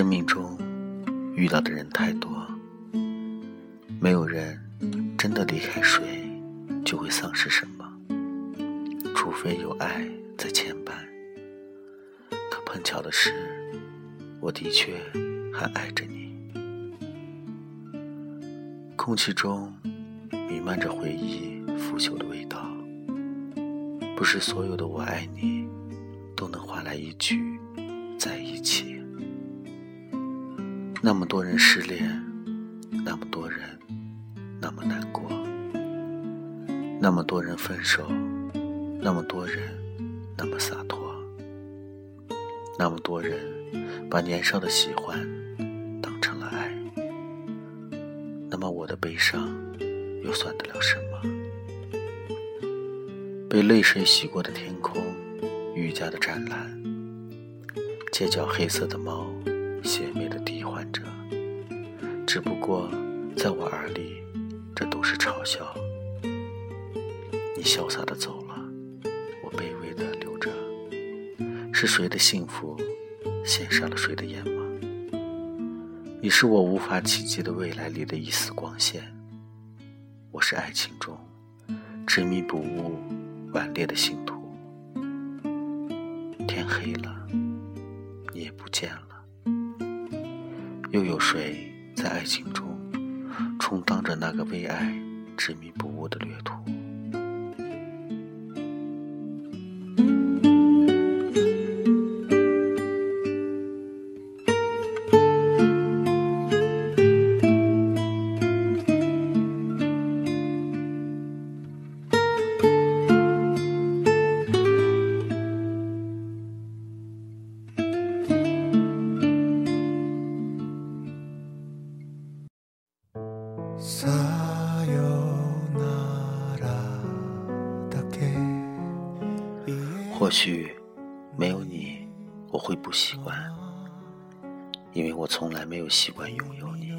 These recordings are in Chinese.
生命中遇到的人太多没有人真的离开谁就会丧失什么。除非有爱在牵绊。可碰巧的是我的确还爱着你。空气中弥漫着回忆腐朽的味道不是所有的我爱你都能换来一句在一起。那么多人失恋，那么多人那么难过，那么多人分手，那么多人那么洒脱，那么多人把年少的喜欢当成了爱。那么我的悲伤又算得了什么？被泪水洗过的天空，愈加的湛蓝。街角黑色的猫，邪魅的低唤着。只不过，在我耳里，这都是嘲笑。你潇洒的走了，我卑微的留着。是谁的幸福，羡煞了谁的眼吗？你是我无法企及的未来里的一丝光线。我是爱情中执迷不悟。顽劣的信徒，天黑了，又有谁在爱情中充当着那个为爱执迷不悟的掠夺？或许没有你，我会不习惯，因为我从来没有习惯拥有你。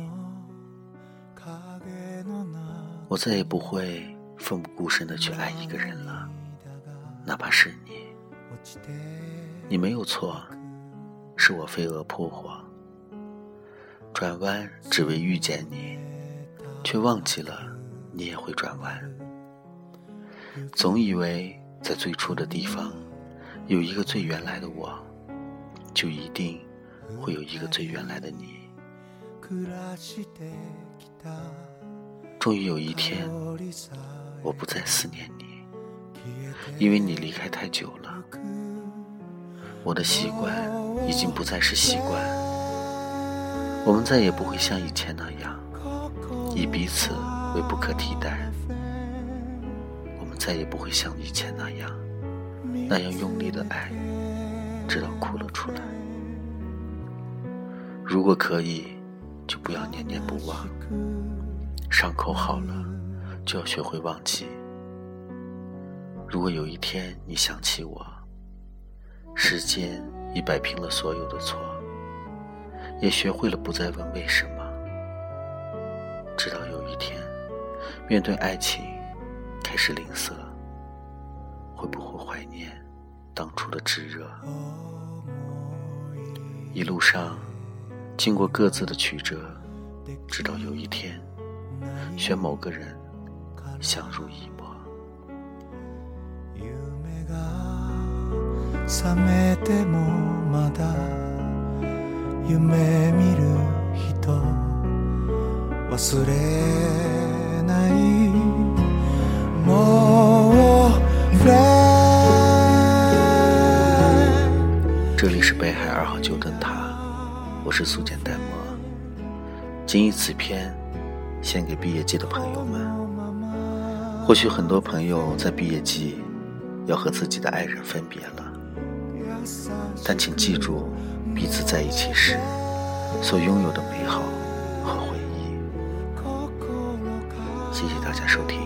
我再也不会奋不顾身的去爱一个人了，哪怕是你。你没有错，是我飞蛾扑火，转弯只为遇见你，却忘记了你也会转弯。总以为在最初的地方。有一个最原来的我，就一定会有一个最原来的你。终于有一天，我不再思念你，因为你离开太久了。我的习惯已经不再是习惯，我们再也不会像以前那样，以彼此为不可替代。我们再也不会像以前那样。那样用力的爱，直到哭了出来。如果可以，就不要念念不忘。伤口好了，就要学会忘记。如果有一天你想起我，时间已摆平了所有的错，也学会了不再问为什么。直到有一天，面对爱情开始吝啬。会不会怀念当初的炙热？一路上经过各自的曲折，直到有一天选某个人相濡以沫。这里是北海二号旧灯塔，我是素简淡漠。谨以此篇献给毕业季的朋友们。或许很多朋友在毕业季要和自己的爱人分别了，但请记住彼此在一起时所拥有的美好和回忆。谢谢大家收听。